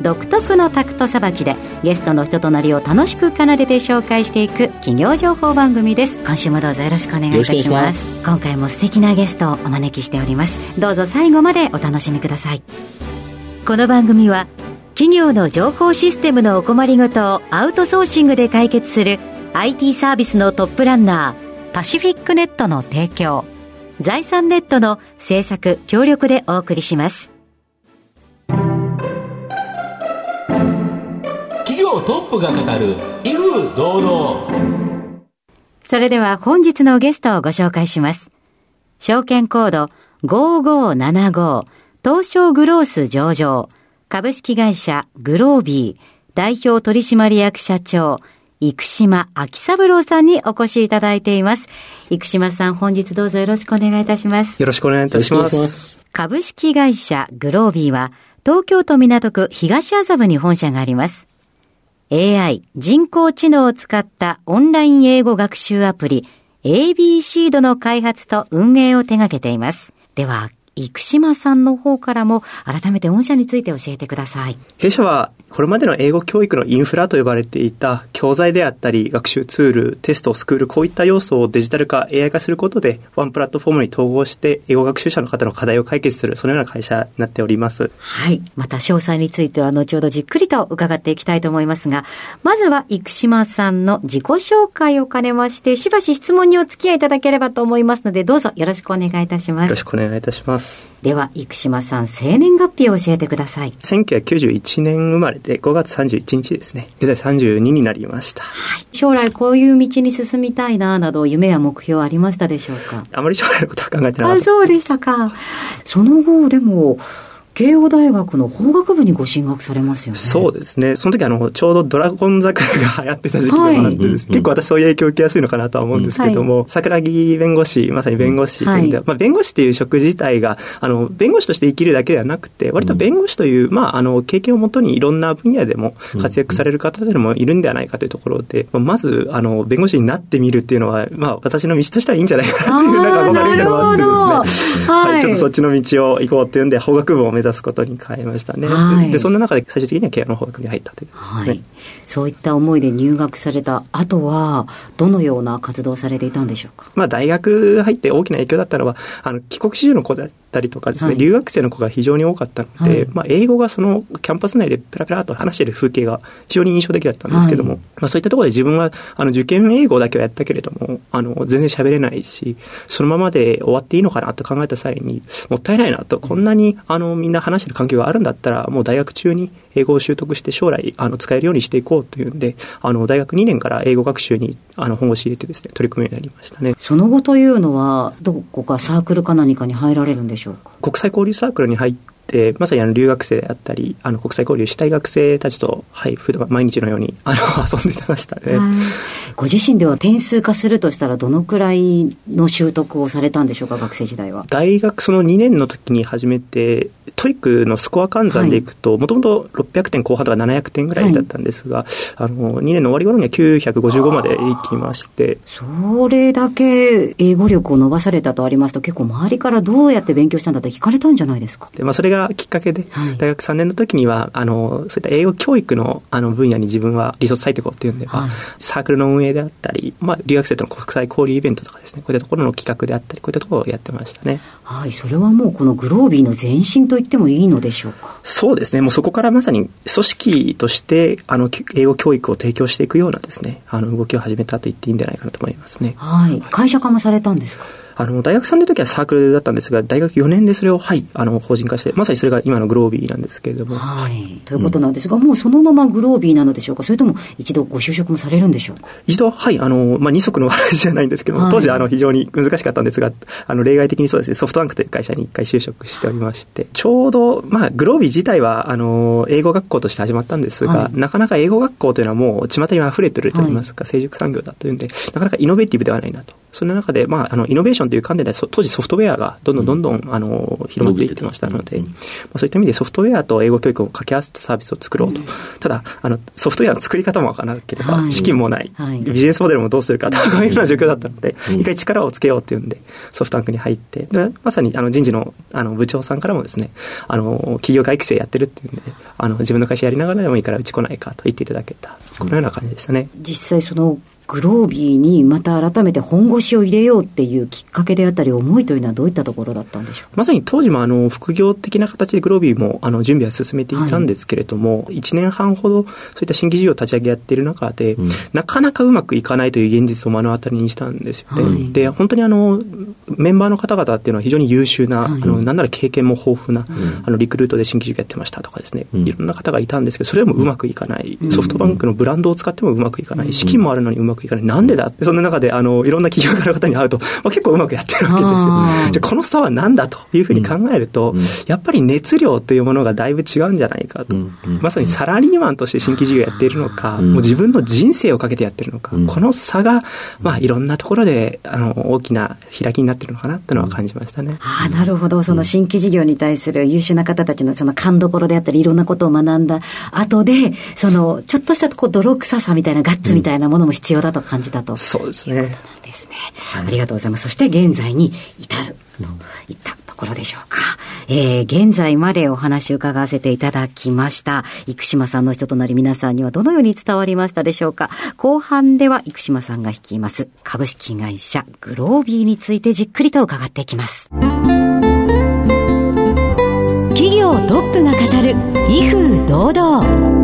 独特のタクトさばきでゲストの人となりを楽しく奏でて紹介していく企業情報番組です。今週もどうぞよろしくお願いいたします。今回も素敵なゲストをお招きしております。どうぞ最後までお楽しみください。この番組は企業の情報システムのお困りごとをアウトソーシングで解決する IT サービスのトップランナーパシフィックネットの提供財産ネットの制作協力でお送りします業トップが語る威風堂々それでは本日のゲストをご紹介します証券コード5575東証グロース上場株式会社グロービー代表取締役社長生島秋三郎さんにお越しいただいています。生島さん、本日どうぞよろしくお願いいたします。よろしくお願いいたします。株式会社グロービーは、東京都港区東麻布に本社があります。AI、人工知能を使ったオンライン英語学習アプリ ABC ドの開発と運営を手掛けています。では、生島さんの方からも改めて御社について教えてください。弊社はこれまでの英語教育のインフラと呼ばれていた教材であったり学習ツール、テスト、スクールこういった要素をデジタル化、AI 化することでワンプラットフォームに統合して英語学習者の方の課題を解決するそのような会社になっております。はい。また詳細については後ほどじっくりと伺っていきたいと思いますが、まずは生島さんの自己紹介を兼ねまして、しばし質問にお付き合いいただければと思いますので、どうぞよろしくお願いいたしますよろし。くお願いいたします。では、生島さん、生年月日を教えてください。1991年生まれで5月31日ですね。現在32になりました。将来こういう道に進みたいな、など夢や目標ありましたでしょうか？あまり将来のことは考えてなかあ、った。そうでしたか。その後、でも、慶応大学の法学部にご進学されますよね。そうですね。その時あの、ちょうどドラゴン桜が流行ってた時期でもあってです。ね、結構私そういう影響を受けやすいのかなとは思うんですけども、桜木弁護士、まさに弁護士という意味では、まあ弁護士っていう職自体が、あの、弁護士として生きるだけではなくて、割と弁護士という、まああの、経験をもとにいろんな分野でも活躍される方でもいるんではないかというところで、まあまず、あの、弁護士になってみるっていうのは、まあ私の道としてはいいんじゃないかなという、なんか憧れみたいなのもあってですね。はい、ちょっとそっちの道を行こうっていうんで、法学部を目指すことに変えましたね。はい。でで、そんな中で最終的には慶応の法学部に入ったという、ねはい。そういった思いで入学された後は、どのような活動をされていたんでしょうか？まあ、大学入って大きな影響だったのは、あの、帰国子女の子だったりとかですね、はい。留学生の子が非常に多かったので、はい。まあ、英語がそのキャンパス内でペラペラと話している風景が非常に印象的だったんですけども、はい。まあ、そういったところで自分は、あの、受験英語だけはやったけれども、あの、全然喋れないし、そのままで終わっていいのかなと考えた際に、もったいないなと、こんなに、あの、みんな話してる環境があるんだったら、もう大学中に英語を習得して将来、あの、使えるようにしていこうというんで、あの、大学2年から英語学習に、あの、本腰入れてですね、取り組むようになりましたね。その後というのは、どこかサークルか何かに入られるんでしょうか？国際交流サークルに入って、まさにあの留学生であったり、あの国際交流したい学生たちと、はい、普段毎日のようにあの遊んでましたね。はいご自身では点数化するとしたら、どのくらいの習得をされたんでしょうか、学生時代は？大学その2年の時に始めて、 TOEIC のスコア換算でいくと、もともと600点後半とか700点ぐらいだったんですが、あの、2年の終わり頃には955までいきまして、それだけ英語力を伸ばされたとありますと、結構周りからどうやって勉強したんだって聞かれたんじゃないですか？で、まあ、それがきっかけで、はい大学3年の時には、あの、そういった英語教育の、あの、分野に自分はリソース割いていこうっていうんでは、はいサークルの運営であったり、まあ、留学生との国際交流イベントとかですね、こういったところの企画であったり、こういったところをやってましたね。はい、それはもうこのグロービーの前身と言ってもいいのでしょうか？そうですね、もうそこからまさに組織として、あの、英語教育を提供していくようなですね、あの、動きを始めたと言っていいんじゃないかなと思いますね。はい。会社化もされたんですか？ああの、大学3年の時はサークルだったんですが、大学4年でそれを、はい、あの、法人化して、まさにそれが今のグロービーなんですけれども。はい。ということなんですが、うん、もうそのままグロービーなのでしょうか？それとも一度ご就職もされるんでしょうか？一度、はい、あの、まあ、二足の話じゃないんですけども、はい、当時、あの、非常に難しかったんですが、あの、例外的にそうですね、ソフトバンクという会社に一回就職しておりまして、ちょうど、まあ、グロービー自体は、あの、英語学校として始まったんですが、はい、なかなか英語学校というのはもう、巷に溢れてるといいますか、成熟産業だというんで、なかなかイノベーティブではないなと。その中で、まあ、あの、イノベーションという観点で、当時ソフトウェアがどんどんどんどん、あの、広まっていってましたので、まあ、そういった意味でソフトウェアと英語教育を掛け合わせたサービスを作ろうと。ただ、あの、ソフトウェアの作り方もわからなければ、資金もない、ビジネスモデルもどうするかと、いうような状況だったので、一回力をつけようっていうんで、ソフトバンクに入って、でまさにあの人事のあの部長さんからもですね、あの、企業外育成やってるっていうんで、あの、自分の会社やりながらでもいいからうち来ないかと言っていただけた、このような感じでしたね。実際そのグロービーにまた改めて本腰を入れようっていうきっかけであったり、思いというのはどういったところだったんでしょうまさに当時もあの副業的な形でグロービーもあの準備は進めていたんですけれども、はい、1年半ほどそういった新規事業を立ち上げやっている中で、うん、なかなかうまくいかないという現実を目の当たりにしたんですよ。ね。はい、で、本当にあのメンバーの方々っていうのは非常に優秀な、はい、あのなんなら経験も豊富な、うん、あのリクルートで新規事業やってましたとかですね、うん、いろんな方がいたんですけど、それでもうまくいかない、ソフトバンクのブランドを使ってもうまくいかない、資金もあるのにうまくいかない、なんでだそんな中で、あの、いろんな企業家の方に会うと、まあ、結構うまくやってるわけですよ。じゃこの差は何だというふうに考えると、うん、やっぱり熱量というものがだいぶ違うんじゃないかと。うん。うん、まさにサラリーマンとして新規事業やっているのか、もう自分の人生をかけてやってるのか、この差が、まあ、いろんなところで、あの、大きな開きになってるのかなというのは感じましたね。ああ、なるほど。その新規事業に対する優秀な方たちのその勘どころであったり、いろんなことを学んだ後で、その、ちょっとしたこう泥臭さみたいな、ガッツみたいなものも必要だと感じたと。そうですね。ですね。ありがとうございます。そして現在に至るといったところでしょうか。えー、現在までお話を伺わせていただきました。生島さんの人となり皆さんにはどのように伝わりましたでしょうか。後半では生島さんが率います株式会社グロービーについてじっくりと伺っていきます。企業トップが語る威風堂々。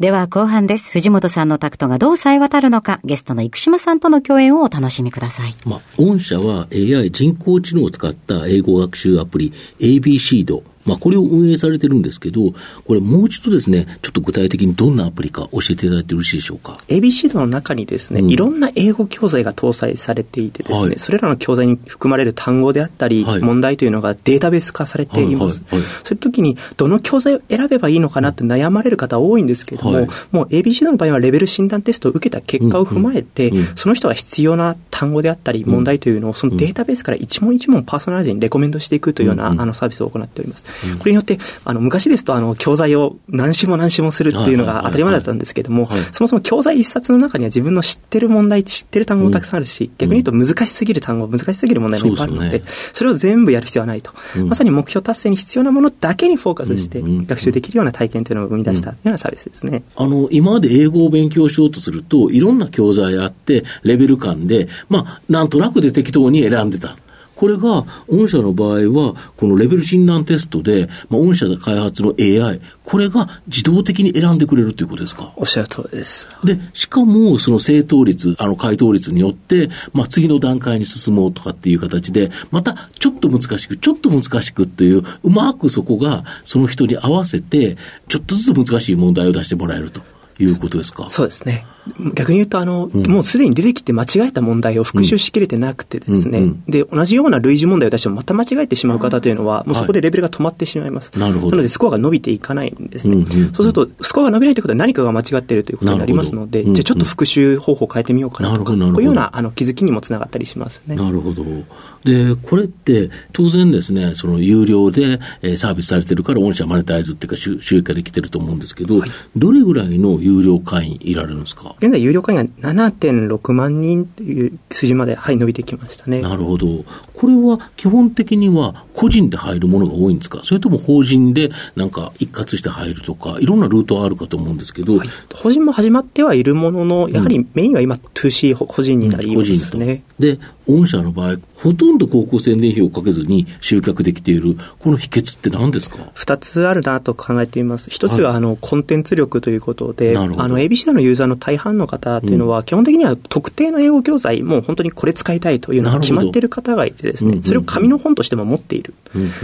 では後半です。藤本さんのタクトがどう冴え渡るのか、ゲストの生島さんとの共演をお楽しみください。まあ、御社は AI 人工知能を使った英語学習アプリ AB シードまあ、これを運営されてるんですけど、これもう一度ですね、ちょっと具体的にどんなアプリか教えていただいてよろしいでしょうか？ABC の中にですね、うん、いろんな英語教材が搭載されていてですね、はい、それらの教材に含まれる単語であったり、はい、問題というのがデータベース化されています。そういう時に、どの教材を選べばいいのかなって悩まれる方多いんですけれども、はい、もう ABC の場合はレベル診断テストを受けた結果を踏まえて、うんうん、その人が必要な単語であったり、問題というのを、そのデータベースから一問一問パーソナライズにレコメンドしていくというような、あのサービスを行っております。これによって、あの、昔ですと、あの、教材を何種も何種もするっていうのが当たり前だったんですけれども、そもそも教材一冊の中には自分の知ってる問題、知ってる単語もたくさんあるし、逆に言うと難しすぎる単語、難しすぎる問題もいっぱいあるので、それを全部やる必要はないと。まさに目標達成に必要なものだけにフォーカスして、学習できるような体験というのを生み出したようなサービスですね。あの、今まで英語を勉強しようとすると、いろんな教材あって、レベル感で、まあ、なんとなくで適当に選んでた。これが、御社の場合は、このレベル診断テストで、まあ、御社で開発の AI、これが自動的に選んでくれるということですか？おっしゃる通りです。で、しかも、その正答率、あの、回答率によって、まあ、次の段階に進もうとかっていう形で、また、ちょっと難しく、ちょっと難しくっていう、うまくそこが、その人に合わせて、ちょっとずつ難しい問題を出してもらえると。いうことですか？そうですね。逆に言うと、あの、うん、もうすでに出てきて間違えた問題を復習しきれてなくてですね、うんうん、で、同じような類似問題を出してもまた間違えてしまう方というのは、もうそこでレベルが止まってしまいます。はい、なるほど。なので、スコアが伸びていかないんですね。うんうんうん、そうすると、スコアが伸びないということは何かが間違っているということになりますので、じゃあちょっと復習方法を変えてみようかなとか、こういうようなあの気づきにもつながったりしますね。なるほど。で、これって当然ですね、その有料で、えー、サービスされてるから御社マネタイズっていうか収益化できてると思うんですけど、はい、どれぐらいの有料会員いられるんですか？現在有料会員が7.6万人という数字まで、はい、伸びてきましたね。なるほど。これは基本的には個人で入るものが多いんですか？それとも法人でなんか一括して入るとか、いろんなルートはあるかと思うんですけど、はい、法人も始まってはいるものの、やはりメインは今 2C 個人になりますね。うん、で、御社の場合、ほとんど広告宣伝費をかけずに集客できている、この秘訣って何ですか？二つあるなと考えています。一つは、あの、コンテンツ力ということで、あの、ABC のユーザーの大半の方っていうのは、基本的には特定の英語教材、もう本当にこれ使いたいというのが決まっている方がいてですね、それを紙の本としても持っている。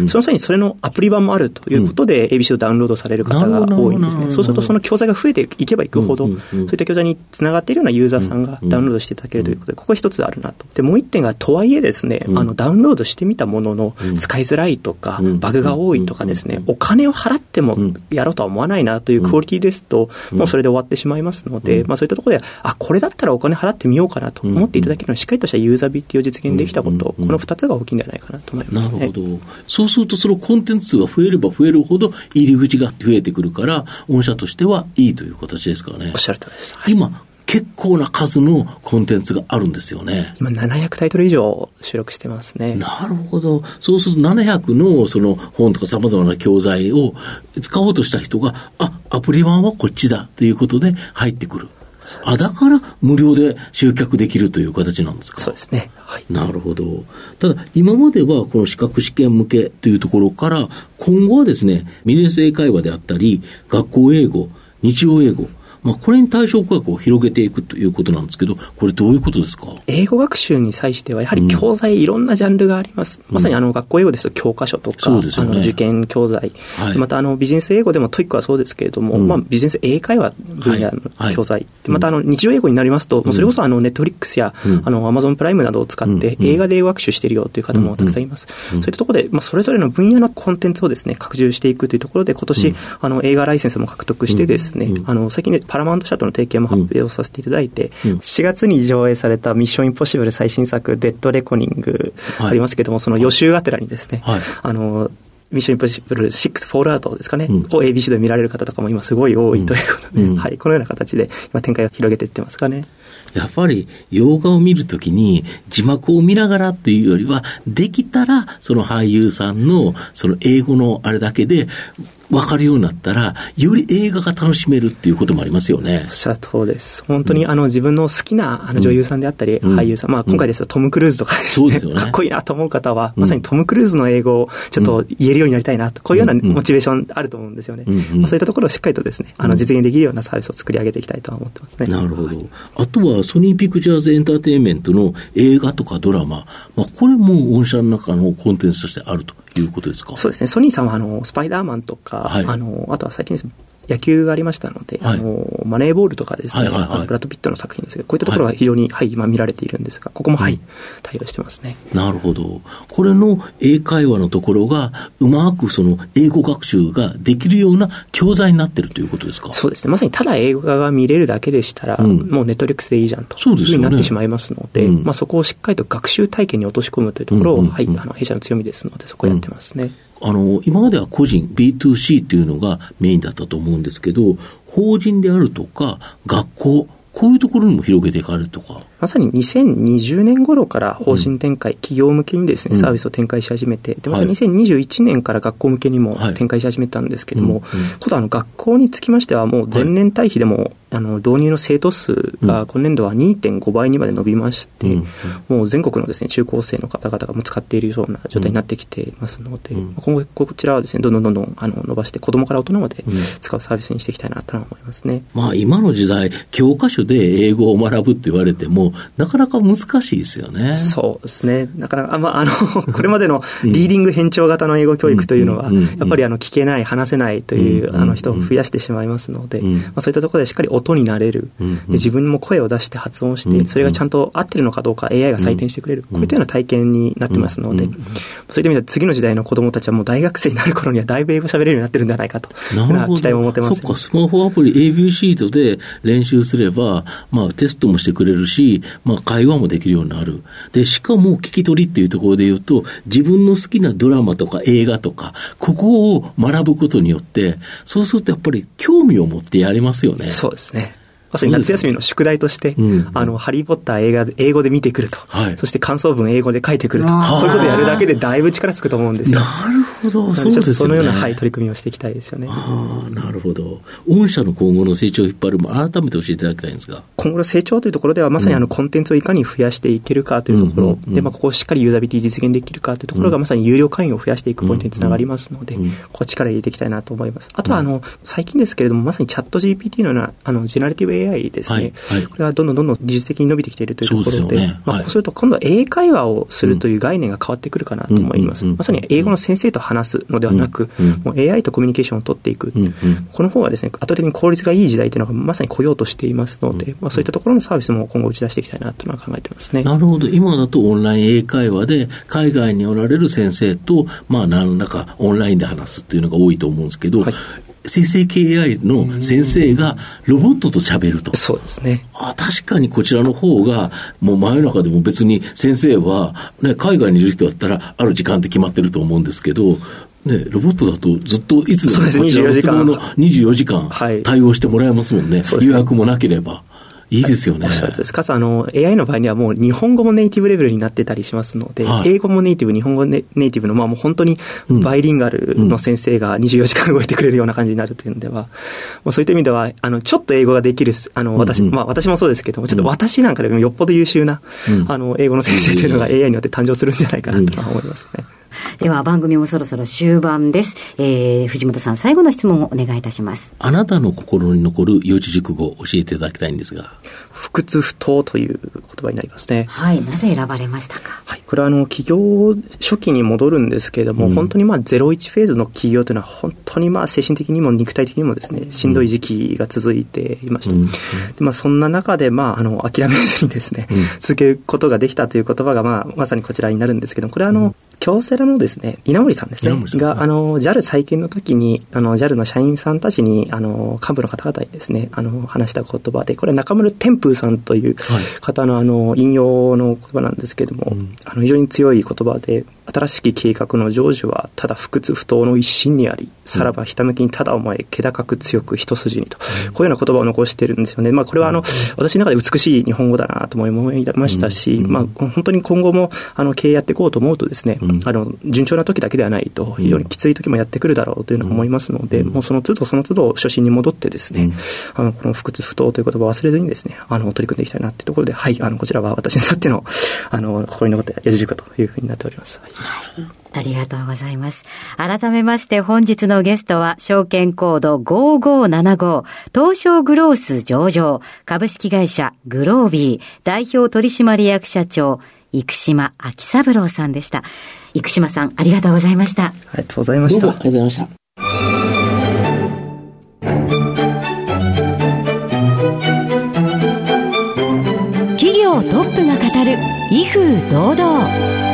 その際にそれのアプリ版もあるということで、ABC をダウンロードされる方が多いんですね。そうすると、その教材が増えていけばいくほど、そういった教材につながっているようなユーザーさんがダウンロードしていただけるということで、ここ一つあるなと。で、もう一点が、とはいえですね、あの、ダウンロードしてみたものの、使いづらいとか、バグが多いとかですね、お金を払ってもやろうとは思わないなというクオリティですと、もうそれで終わってしまいますので、まあそういったところで、あ、これだったらお金払ってみようかなと思っていただけるのは、しっかりとしたユーザビリティを実現できたこと、この2つが大きいんじゃないかなと思います、ね、なるほど。そうすると、そのコンテンツ数が増えれば増えるほど、入り口が増えてくるから、御社としてはいいという形ですかね。おっしゃる通りです。はい、今、結構な数のコンテンツがあるんですよね。今700タイトル以上収録してますね。なるほど。そうすると700のその本とか様々な教材を使おうとした人が、あ、アプリ版はこっちだということで入ってくる。あ、だから無料で集客できるという形なんですか？そうですね。はい。なるほど。ただ、今まではこの資格試験向けというところから、今後はですね、ビジネス英会話であったり、学校英語、日常英語、まあ、これに対象価格を広げていくということなんですけど、これどういうことですか？英語学習に際しては、やはり教材、いろんなジャンルがあります。うん、まさにあの学校英語ですと教科書とか、ね、あの受験教材、はい、またあのビジネス英語でも TOEIC はそうですけれども、うん、まあ、ビジネス英会話分野の教材、はい、またあの日常英語になりますと、うん、それこそあの Netflix や、あのアマゾンプライムなどを使って映画で英語学習しているよという方もたくさんいます。そういったところで、まあ、それぞれの分野のコンテンツをですね、拡充していくというところで、今年、あの映画ライセンスも獲得してですね、あの最近ね、パラマウント社との提携も発表させていただいて、うん、4月に上映されたミッションインポッシブル最新作、デッドレコニングありますけれども、はい、その予習がてらにですね、はい、あの、ミッションインポッシブル6フォールアウトですかね、うん、を ABC で見られる方とかも今すごい多いということで、うん、はい、このような形で今展開を広げていってますかね。やっぱり洋画を見るときに字幕を見ながらっていうよりは、できたらその俳優さんのその英語のあれだけで分かるようになったら、より映画が楽しめるっていうこともありますよね。おっしゃる通りです。本当に、あの自分の好きなあの女優さんであったり、俳優さん、まあ今回ですとトム・クルーズとかですね、かっこいいなと思う方は、まさにトム・クルーズの英語をちょっと言えるようになりたいなと、こういうようなモチベーションあると思うんですよね。まあ、そういったところをしっかりとですね、あの実現できるようなサービスを作り上げていきたいとは思ってますね。なるほど。あとはソニーピクチャーズエンターテインメントの映画とかドラマ、まあこれも御社の中のコンテンツとしてあるということですか？そうですね。ソニーさんはあのスパイダーマンとか、はい、あのあとは最近です野球がありましたので、はい、あのマネーボールとかですね、はいはいはい、ブラッド・ピットの作品ですけど、こういったところは非常に、はい、今見られているんですが、ここも、はい、対応してますね。なるほど。これの英会話のところが、うまくその英語学習ができるような教材になってるということですか？そうですね。まさにただ英語が見れるだけでしたら、うん、もうネットリックスでいいじゃんというふうになってしまいますので、でねうん、まあ、そこをしっかりと学習体験に落とし込むというところを、うんうんうん、はい、あの弊社の強みですので、そこをやってますね。あの、今までは個人、B2C というのがメインだったと思うんですけど、法人であるとか、学校、こういうところにも広げていかれるとか。まさに2020年頃から方針展開、うん、企業向けにですね、サービスを展開し始めて、で、また2021年から学校向けにも展開し始めたんですけども、今度あの学校につきましてはもう前年対比でもあの導入の生徒数が今年度は2.5倍にまで伸びまして、うん、もう全国のですね中高生の方々がも使っているような状態になってきていますので、うん、今後こちらはですねどんどんどんどんあの伸ばして子どもから大人まで使うサービスにしていきたいなと思いますね、まあ、今の時代教科書で英語を学ぶって言われてもなかなか難しいですよね。そうですね。なかなか、まあ、あの これまでのリーディング変調型の英語教育というのは、やっぱりあの聞けない話せないという、あの人を増やしてしまいますので、まあ、そういったところでしっかり音になれる、うん。うん、自分も声を出して発音して、それがちゃんと合ってるのかどうか AI が採点してくれる、こういったような体験になってますので、そういった意味では次の時代の子どもたちはもう大学生になる頃にはだいぶ英語喋れるようになってるんじゃないかとな期待を持ってます、そっか、スマホアプリ AB シートで練習すれば、まあ、テストもしてくれるし、まあ、会話もできるようになる。で、しかも聞き取りっていうところで言うと、自分の好きなドラマとか映画とか、ここを学ぶことによって、そうするとやっぱり興味を持ってやれますよね。そうですね。まさに夏休みの宿題として、うん、あの、ハリー・ポッター映画で、英語で見てくると、はい、そして感想文英語で書いてくると、そういうことやるだけでだいぶ力つくと思うんですよ。なるほほど、そうですね。そのような、はい、取り組みをしていきたいですよね。ああ、なるほど。御社の今後の成長を引っ張るも、改めて教えていただきたいんですが。今後の成長というところでは、まさにあの、コンテンツをいかに増やしていけるかというところ、で、まあ、ここをしっかりユーザビリティ実現できるかというところが、まさに有料会員を増やしていくポイントにつながりますので、ここ力入れていきたいなと思います。あとは、あの、最近ですけれども、まさにチャット GPT のような、あの、ジェネラティブ AI ですね。はい、これはどんどんどんどん技術的に伸びてきているというところで、でね、まあ、こうすると今度は英会話をするという概念が変わってくるかなと思います。まさに英語の先生と話すのではなく、もう AI とコミュニケーションを取っていく。この方がですね、圧倒的に効率がいい時代というのがまさに来ようとしていますので、まあ、そういったところのサービスも今後打ち出していきたいなというのは考えてますね。なるほど。今だとオンライン英会話で、海外におられる先生と、まあ、何らかオンラインで話すっていうのが多いと思うんですけど、はい生成系 AI の先生がロボットと喋ると。そうですね。あ確かにこちらの方が、もう真夜中でも別に先生は、ね、海外にいる人だったら、ある時間って決まってると思うんですけど、ね、ロボットだとずっといつでもこちらの都合の24時間対応してもらえますもんね。はい、予約もなければ。いいですよね。はい、かつ、あの、AI の場合にはもう日本語もネイティブレベルになってたりしますので、はい、英語もネイティブ、日本語ネイティブの、まあもう本当にバイリンガルの先生が24時間動いてくれるような感じになるというのでは、まあ、そういった意味では、あの、ちょっと英語ができる、あの、私、うんうん、まあ私もそうですけども、ちょっと私なんかでもよっぽど優秀な、うん、あの、英語の先生というのが AI によって誕生するんじゃないかなと思いますね。うん では番組もそろそろ終盤です。えー、藤本さん、最後の質問をお願いいたします。あなたの心に残る四字熟語を教えていただきたいんですが。不屈不当という言葉になりますね。はい。なぜ選ばれましたか？はい。これはあの、企業初期に戻るんですけれども、うん、本当にまあ、01フェーズの企業というのは、本当にまあ、精神的にも肉体的にもですね、しんどい時期が続いていました。うん、でまあ、そんな中で、まあ、あの、諦めずにですね、うん、続けることができたという言葉が、まあ、まさにこちらになるんですけどこれはあの、京セラのですね、稲森さんですね、が、あの、JAL 再建の時に、あの、JAL の社員さんたちに、あの、幹部の方々にですね、あの、話した言葉で、これ中村天風さんという方の、あの、引用の言葉なんですけれども、あの、非常に強い言葉で、新しき計画の成就はただ不屈不当の一心にあり、さらばひたむきにただ思え、気高く強く一筋にと、こういうような言葉を残してるんですよね。まあこれはあの、私の中で美しい日本語だなと思いましたし、まあ本当に今後もあの経営やっていこうと思うとですね、あの、順調な時だけではないと、非常にきつい時もやってくるだろうというのを思いますので、もうその都度その都度初心に戻ってですね、あの、この不屈不当という言葉を忘れずにですね、あの、取り組んでいきたいなというところで、はい、あの、こちらは私にとっての、あの、心に残った四字熟というふうになっております。はいありがとうございます。改めまして本日のゲストは、証券コード5575、東証グロース上場、株式会社グロービー、代表取締役社長、生島昭三郎さんでした。生島さん、ありがとうございました。ありがとうございました。ありがとうございました。企業トップが語る、威風堂々。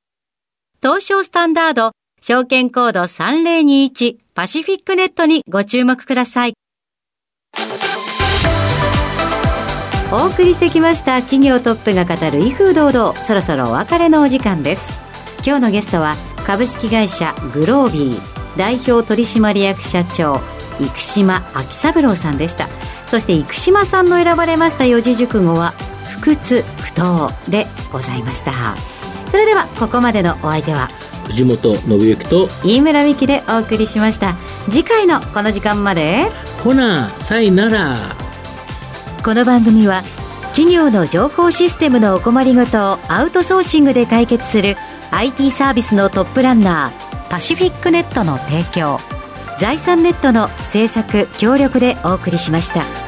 東証スタンダード、証券コード3021パシフィックネットにご注目ください。お送りしてきました企業トップが語る威風堂々、そろそろお別れのお時間です。今日のゲストは株式会社グロービー代表取締役社長生島昭三郎さんでした。そして生島さんの選ばれました四字熟語は不屈不当でございました。それではここまでのお相手は藤本信之と飯村美希でお送りしました次回のこの時間までほなさいならこの番組は企業の情報システムのお困りごとをアウトソーシングで解決する IT サービスのトップランナーパシフィックネットの提供財産ネットの制作協力でお送りしました。